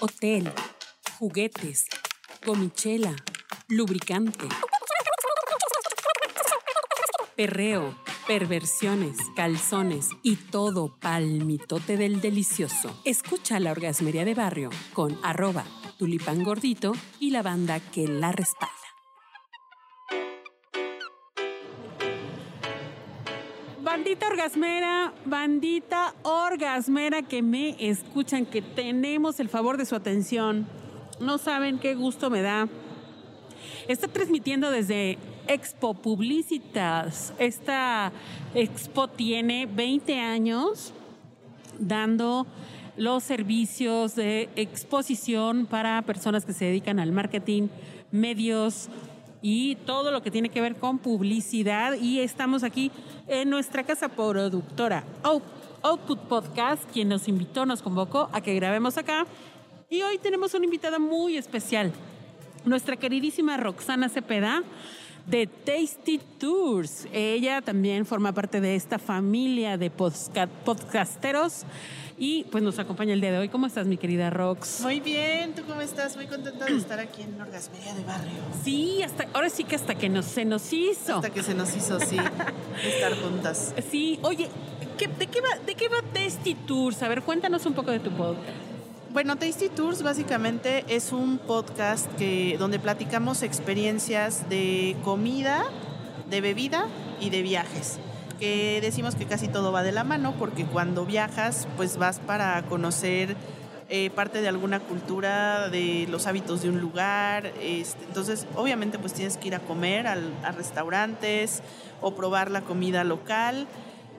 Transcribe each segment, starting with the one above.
hotel, juguetes, gomichela, lubricante, perreo, perversiones, calzones y todo palmitote del delicioso. Escucha la orgasmería de barrio con arroba tulipán gordito y la banda que la respalda. Bandita orgasmera, bandita orgasmera que me escuchan, que tenemos el favor de su atención. No saben qué gusto me da. Está transmitiendo desde Expo Publicitas. Esta expo tiene 20 años dando los servicios de exposición para personas que se dedican al marketing, medios y todo lo que tiene que ver con publicidad. Y estamos aquí en nuestra casa productora Output Podcast, quien nos invitó, nos convocó a que grabemos acá. Y hoy tenemos una invitada muy especial, nuestra queridísima Roxana Cepeda de Tasty Tours. Ella también forma parte de esta familia de podcasteros y pues nos acompaña el día de hoy. ¿Cómo estás, mi querida Rox? Muy bien, ¿tú cómo estás? Muy contenta de estar aquí en Orgasmería de Barrio. Sí, hasta ahora sí que hasta que nos, se nos hizo. Hasta que se nos hizo, sí, estar juntas. Sí, oye, de, qué va, ¿de qué va Tasty Tours? A ver, cuéntanos un poco de tu podcast. Bueno, Tasty Tours básicamente es un podcast que, donde platicamos experiencias de comida, de bebida y de viajes que decimos que casi todo va de la mano porque cuando viajas pues vas para conocer eh, parte de alguna cultura, de los hábitos de un lugar, este, entonces obviamente pues tienes que ir a comer a restaurantes o probar la comida local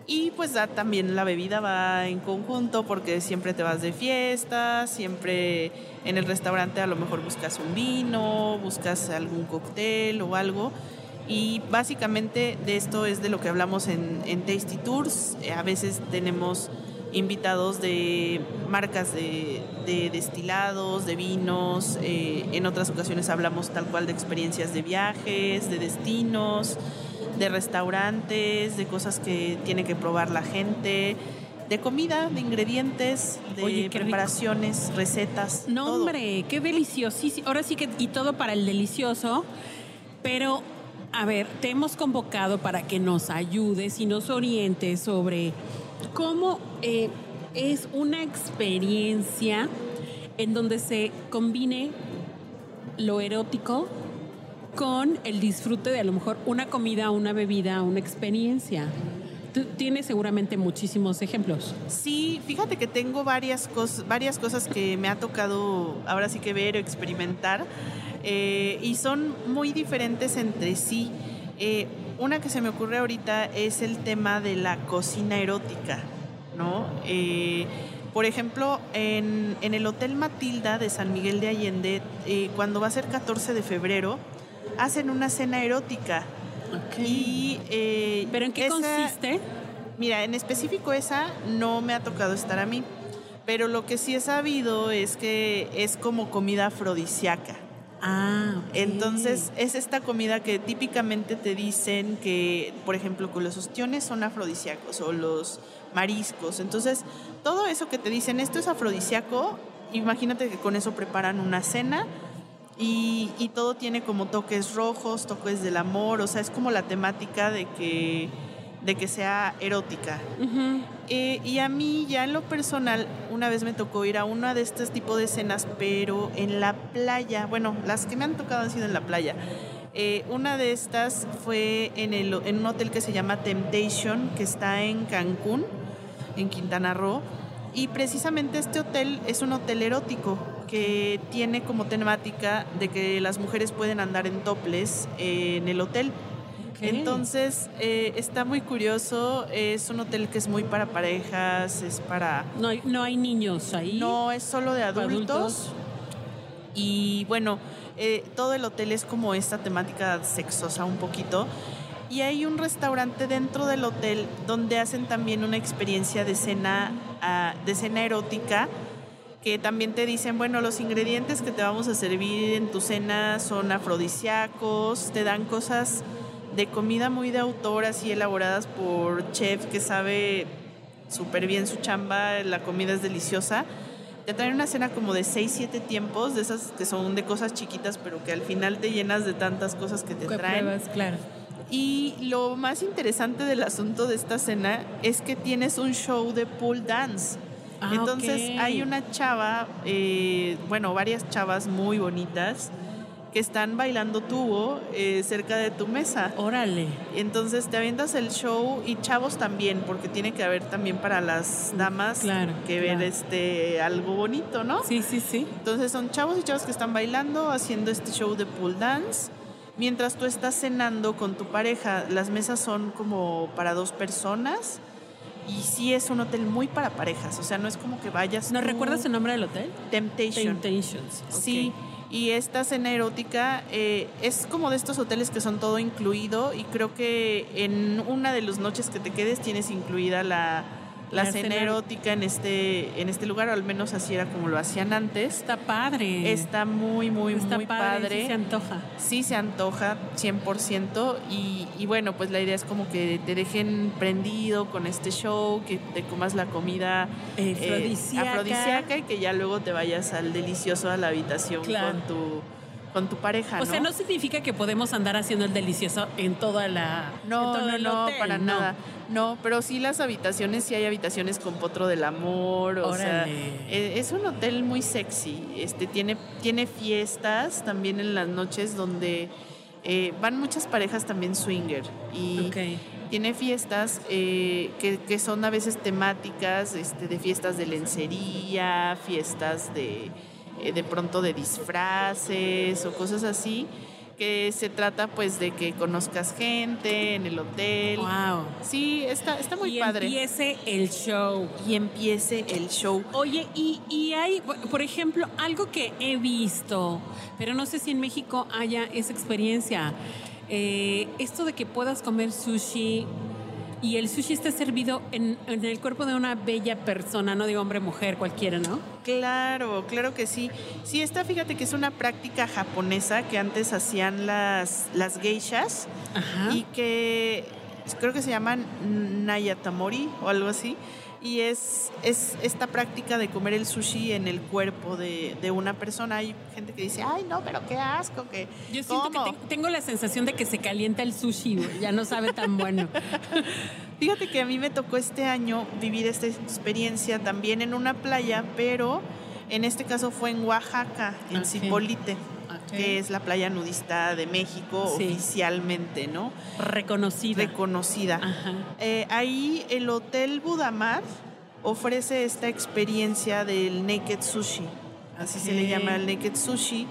y pues da, también la bebida va en conjunto porque siempre te vas de fiesta, siempre en el restaurante a lo mejor buscas un vino, buscas algún cóctel o algo y básicamente de esto es de lo que hablamos en, Tasty Tours. A veces tenemos invitados de marcas de, destilados, de vinos. Eh, en otras ocasiones hablamos tal cual de experiencias de viajes, de destinos, de restaurantes, de cosas que tiene que probar la gente de comida, de ingredientes, de preparaciones, recetas. No, hombre, qué deliciosísimo. Ahora sí que, y todo para el delicioso, pero a ver, te hemos convocado para que nos ayudes y nos orientes sobre cómo eh, es una experiencia en donde se combine lo erótico con el disfrute de a lo mejor una comida, una bebida, una experiencia. Tú tienes seguramente muchísimos ejemplos. Sí, fíjate que tengo varias, cosas, varias cosas que me ha tocado ahora sí que ver o experimentar. Eh, y son muy diferentes entre sí. Eh, una que se me ocurre ahorita es el tema de la cocina erótica, ¿no? Eh, por ejemplo, en, el Hotel Matilda de San Miguel de Allende, cuando va a ser 14 de febrero, hacen una cena erótica. Y, ¿Pero en qué consiste? Mira, en específico esa no me ha tocado estar a mí, pero lo que sí he sabido es que es como comida afrodisíaca. Ah, entonces es esta comida que típicamente te dicen que, por ejemplo, que los ostiones son afrodisíacos o los mariscos. Entonces, todo eso que te dicen, esto es afrodisíaco, imagínate que con eso preparan una cena y, y todo tiene como toques rojos, toques del amor, o sea, es como la temática de que de que sea erótica. Eh, y a mí ya en lo personal, una vez me tocó ir a una de estos tipos de escenas, pero en la playa. Bueno, las que me han tocado han sido en la playa. Eh, una de estas fue en, el, en un hotel que se llama Temptation, que está en Cancún, en Quintana Roo. Y precisamente este hotel es un hotel erótico que tiene como temática de que las mujeres pueden andar en toples en el hotel. Entonces, eh, está muy curioso. Es un hotel que es muy para parejas, es para... No hay, no hay niños ahí. No, es solo de adultos. Y bueno, eh, todo el hotel es como esta temática sexosa un poquito. Y hay un restaurante dentro del hotel donde hacen también una experiencia de cena, ah, de cena erótica que también te dicen, bueno, los ingredientes que te vamos a servir en tu cena son afrodisíacos, te dan cosas de comida muy de autor, así elaboradas por chef que sabe súper bien su chamba, la comida es deliciosa. te traen una cena como de 6, 7 tiempos, de esas que son de cosas chiquitas, pero que al final te llenas de tantas cosas que te ¿Qué traen. pruebas? Claro. Y lo más interesante del asunto de esta cena es que tienes un show de pool dance. Ah, Entonces hay una chava, eh, bueno, varias chavas muy bonitas que están bailando tubo eh, cerca de tu mesa. Órale. Entonces te avientas el show y chavos también, porque tiene que haber también para las damas Claro, que ver claro. este algo bonito, ¿no? Sí, sí, sí. Entonces son chavos y chavas que están bailando, haciendo este show de pool dance. Mientras tú estás cenando con tu pareja, las mesas son como para dos personas. Y sí es un hotel muy para parejas, o sea, no es como que vayas. ¿Nos tú- recuerdas el nombre del hotel? Temptation. Temptations. Sí, y esta cena erótica eh, es como de estos hoteles que son todo incluido y creo que en una de las noches que te quedes tienes incluida la, la La cena cena. erótica en este, en este lugar, o al menos así era como lo hacían antes. Está padre. Está muy, muy, Está muy padre. padre. sí se antoja. Sí se antoja 100% y, y bueno, pues la idea es como que te dejen prendido con este show, que te comas la comida eh, Afrodisíaca. afrodisíaca y que ya luego te vayas al delicioso a la habitación Claro. con tu con tu pareja, O ¿no? sea, no significa que podemos andar haciendo el delicioso en toda la. no, no, no, hotel, para no. nada. No, pero sí las habitaciones, sí hay habitaciones con potro del amor, o sea, Órale. eh, es un hotel muy sexy. Este tiene tiene fiestas también en las noches donde eh, van muchas parejas también swinger y tiene fiestas eh, que, que son a veces temáticas, este, de fiestas de lencería, fiestas de, eh, de pronto de disfraces o cosas así, que se trata pues de que conozcas gente en el hotel. Wow. Sí, está, está muy y padre. empiece el show. Y empiece el show. Oye, y, y hay, por ejemplo, algo que he visto, pero no sé si en México haya esa experiencia. Eh, esto de que puedas comer sushi y el sushi esté servido en, en el cuerpo de una bella persona, no digo hombre, mujer, cualquiera, ¿no? Claro, claro que sí. Sí, esta fíjate que es una práctica japonesa que antes hacían las, las geishas. Ajá. y que creo que se llaman Nayatamori o algo así. Y es, es esta práctica de comer el sushi en el cuerpo de, de una persona. Hay gente que dice, ay, no, pero qué asco, que Yo siento ¿cómo?". que te- tengo la sensación de que se calienta el sushi, ya no sabe tan bueno. Fíjate que a mí me tocó este año vivir esta experiencia también en una playa, pero en este caso fue en Oaxaca, en Ok. Zipolite, que es la playa nudista de México Sí. oficialmente, ¿no? Reconocida. Reconocida. Ajá. Eh, ahí el Hotel Budamar ofrece esta experiencia del Naked Sushi. Así se le llama el Naked Sushi.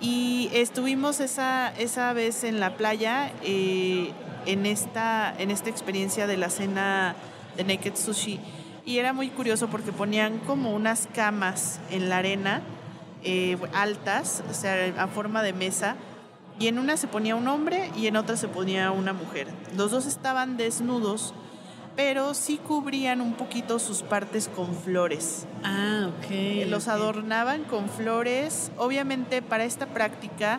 Y estuvimos esa, esa vez en la playa eh, en, esta, en esta experiencia de la cena de Naked Sushi. Y era muy curioso porque ponían como unas camas en la arena eh, altas, o sea, a forma de mesa. Y en una se ponía un hombre y en otra se ponía una mujer. Los dos estaban desnudos, pero sí cubrían un poquito sus partes con flores. Ah, ok. Eh, Los ok. adornaban con flores. Obviamente para esta práctica,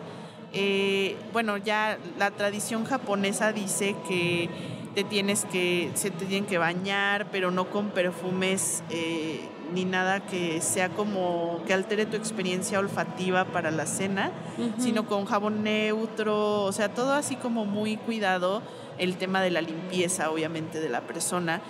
eh, bueno, ya la tradición japonesa dice que te tienes que, se te tienen que bañar, pero no con perfumes eh, ni nada que sea como que altere tu experiencia olfativa para la cena, sino con jabón neutro, o sea, todo así como muy cuidado, el tema de la limpieza, obviamente, de la persona.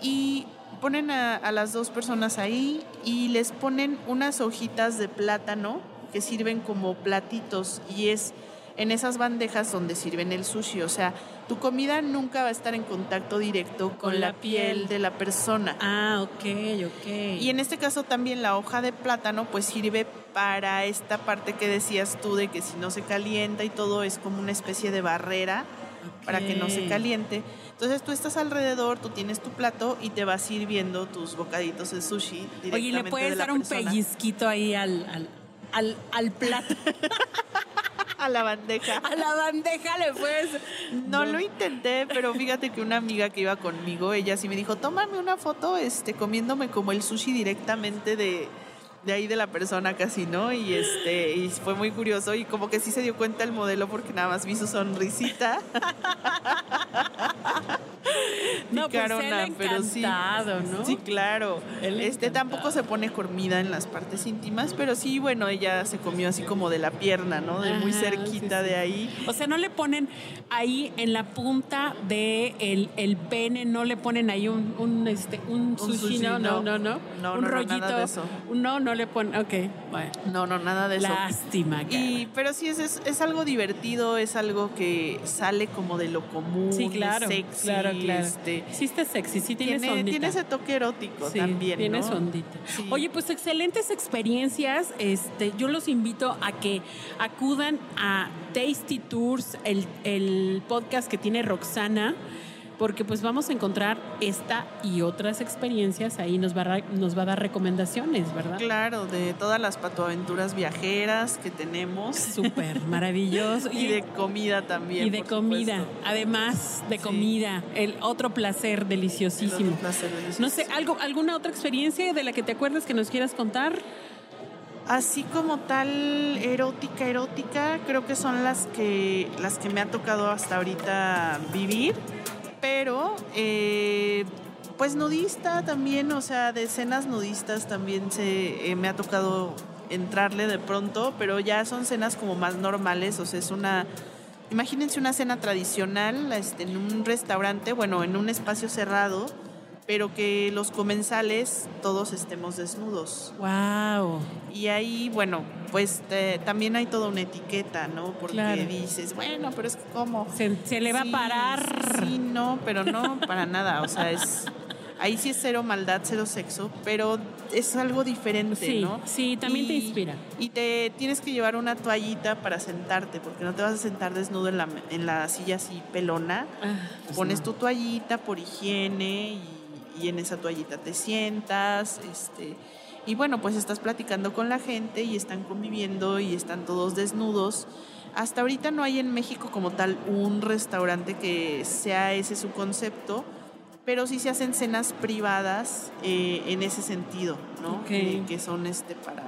Y ponen a, a las dos personas ahí y les ponen unas hojitas de plátano que sirven como platitos y es en esas bandejas donde sirven el sushi, o sea, tu comida nunca va a estar en contacto directo con, Con la, piel. piel. de la persona. Ah, ok, ok. Y en este caso también la hoja de plátano pues sirve para esta parte que decías tú de que si no se calienta y todo es como una especie de barrera para que no se caliente. Entonces tú estás alrededor, tú tienes tu plato y te vas sirviendo tus bocaditos de sushi directamente Oye, ¿y le de puedes la dar un pellizquito ahí al, al, al, al plato? a la bandeja. a la bandeja le puedes... No lo intenté, pero fíjate que una amiga que iba conmigo, ella sí me dijo, tómame una foto este, comiéndome como el sushi directamente de, de ahí de la persona casi, ¿no? Y este, y fue muy curioso y como que sí se dio cuenta el modelo porque nada más vi su sonrisita. No, pues picarona, él pero sí. ¿no? Sí, claro. Él Este encantado. tampoco se pone comida en las partes íntimas, pero sí, bueno, ella se comió así como de la pierna, ¿no? De muy cerquita sí, sí. de ahí. O sea, no le ponen ahí en la punta de el, el pene, no le ponen ahí un, un, este, un sushi, sushi, no, no, no. no, no. Un no, rollito. nada de eso. No, no le ponen, ok, bueno. No, no, nada de eso. Lástima. Y, pero sí, es, es, es algo divertido, es algo que sale como de lo común, Sí, es claro, sexy, claro, claro. Este, sí está sexy, sí tiene, tiene, ondita. tiene ese toque erótico Sí, también, tiene ¿no? ondita. Sí. Oye, pues excelentes experiencias. Este, yo los invito a que acudan a Tasty Tours, el, el podcast que tiene Roxana, porque pues vamos a encontrar esta y otras experiencias. Ahí nos va a, nos va a dar recomendaciones, ¿verdad? Claro, de todas las patoaventuras viajeras que tenemos. Súper maravilloso. Y de comida también. y de por comida, supuesto. además de Sí. comida, el otro placer El deliciosísimo. otro placer delicioso. No sé, algo, ¿alguna otra experiencia de la que te acuerdas que nos quieras contar? Así como tal erótica, erótica, creo que son las que, las que me ha tocado hasta ahorita vivir. Pero, eh, pues nudista también, o sea, de escenas nudistas también se, eh, me ha tocado entrarle de pronto, pero ya son cenas como más normales, o sea, es una... Imagínense una cena tradicional este, en un restaurante, bueno, en un espacio cerrado, pero que los comensales todos estemos desnudos. Wow. Y ahí, bueno, pues eh, también hay toda una etiqueta, ¿no? Porque Claro. dices, bueno, pero es que cómo. Se, se le va Sí, a parar. Sí, no, pero no, para nada. O sea, es. Ahí sí es cero maldad, cero sexo, pero es algo diferente, Sí, ¿no? sí, también te inspira. Y te tienes que llevar una toallita para sentarte, porque no te vas a sentar desnudo en la, en la silla así pelona. Ah, pues Pones no. tu toallita por higiene y, y en esa toallita te sientas, este, y bueno, pues estás platicando con la gente y están conviviendo y están todos desnudos. Hasta ahorita no hay en México como tal un restaurante que sea ese su concepto, pero sí se hacen cenas privadas eh, en ese sentido, ¿no? Ok. Que, que son este para,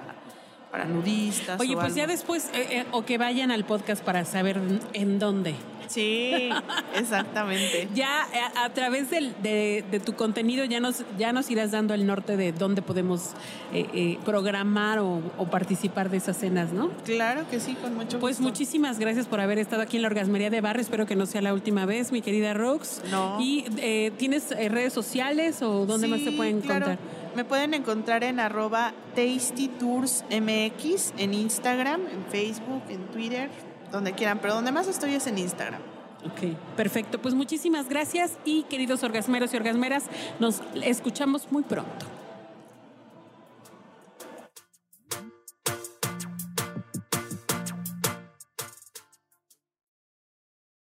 para nudistas. Oye, o pues ya después, eh, eh, o que vayan al podcast para saber en dónde. Sí, exactamente. Ya eh, a, a través del- de, de tu contenido ya nos, ya nos irás dando el norte de dónde podemos eh, eh, programar o, o participar de esas cenas, ¿no? Claro que sí, con mucho Pues gusto. muchísimas gracias por haber estado aquí en la Orgasmería de Barrio. Espero que no sea la última vez, mi querida Rox. No. ¿Y eh, tienes eh, redes sociales o dónde más te pueden claro. encontrar? Me pueden encontrar en arroba tastytoursmx en Instagram, en Facebook, en Twitter, donde quieran, pero donde más estoy es en Instagram. Ok, perfecto. Pues muchísimas gracias y queridos orgasmeros y orgasmeras, nos escuchamos muy pronto.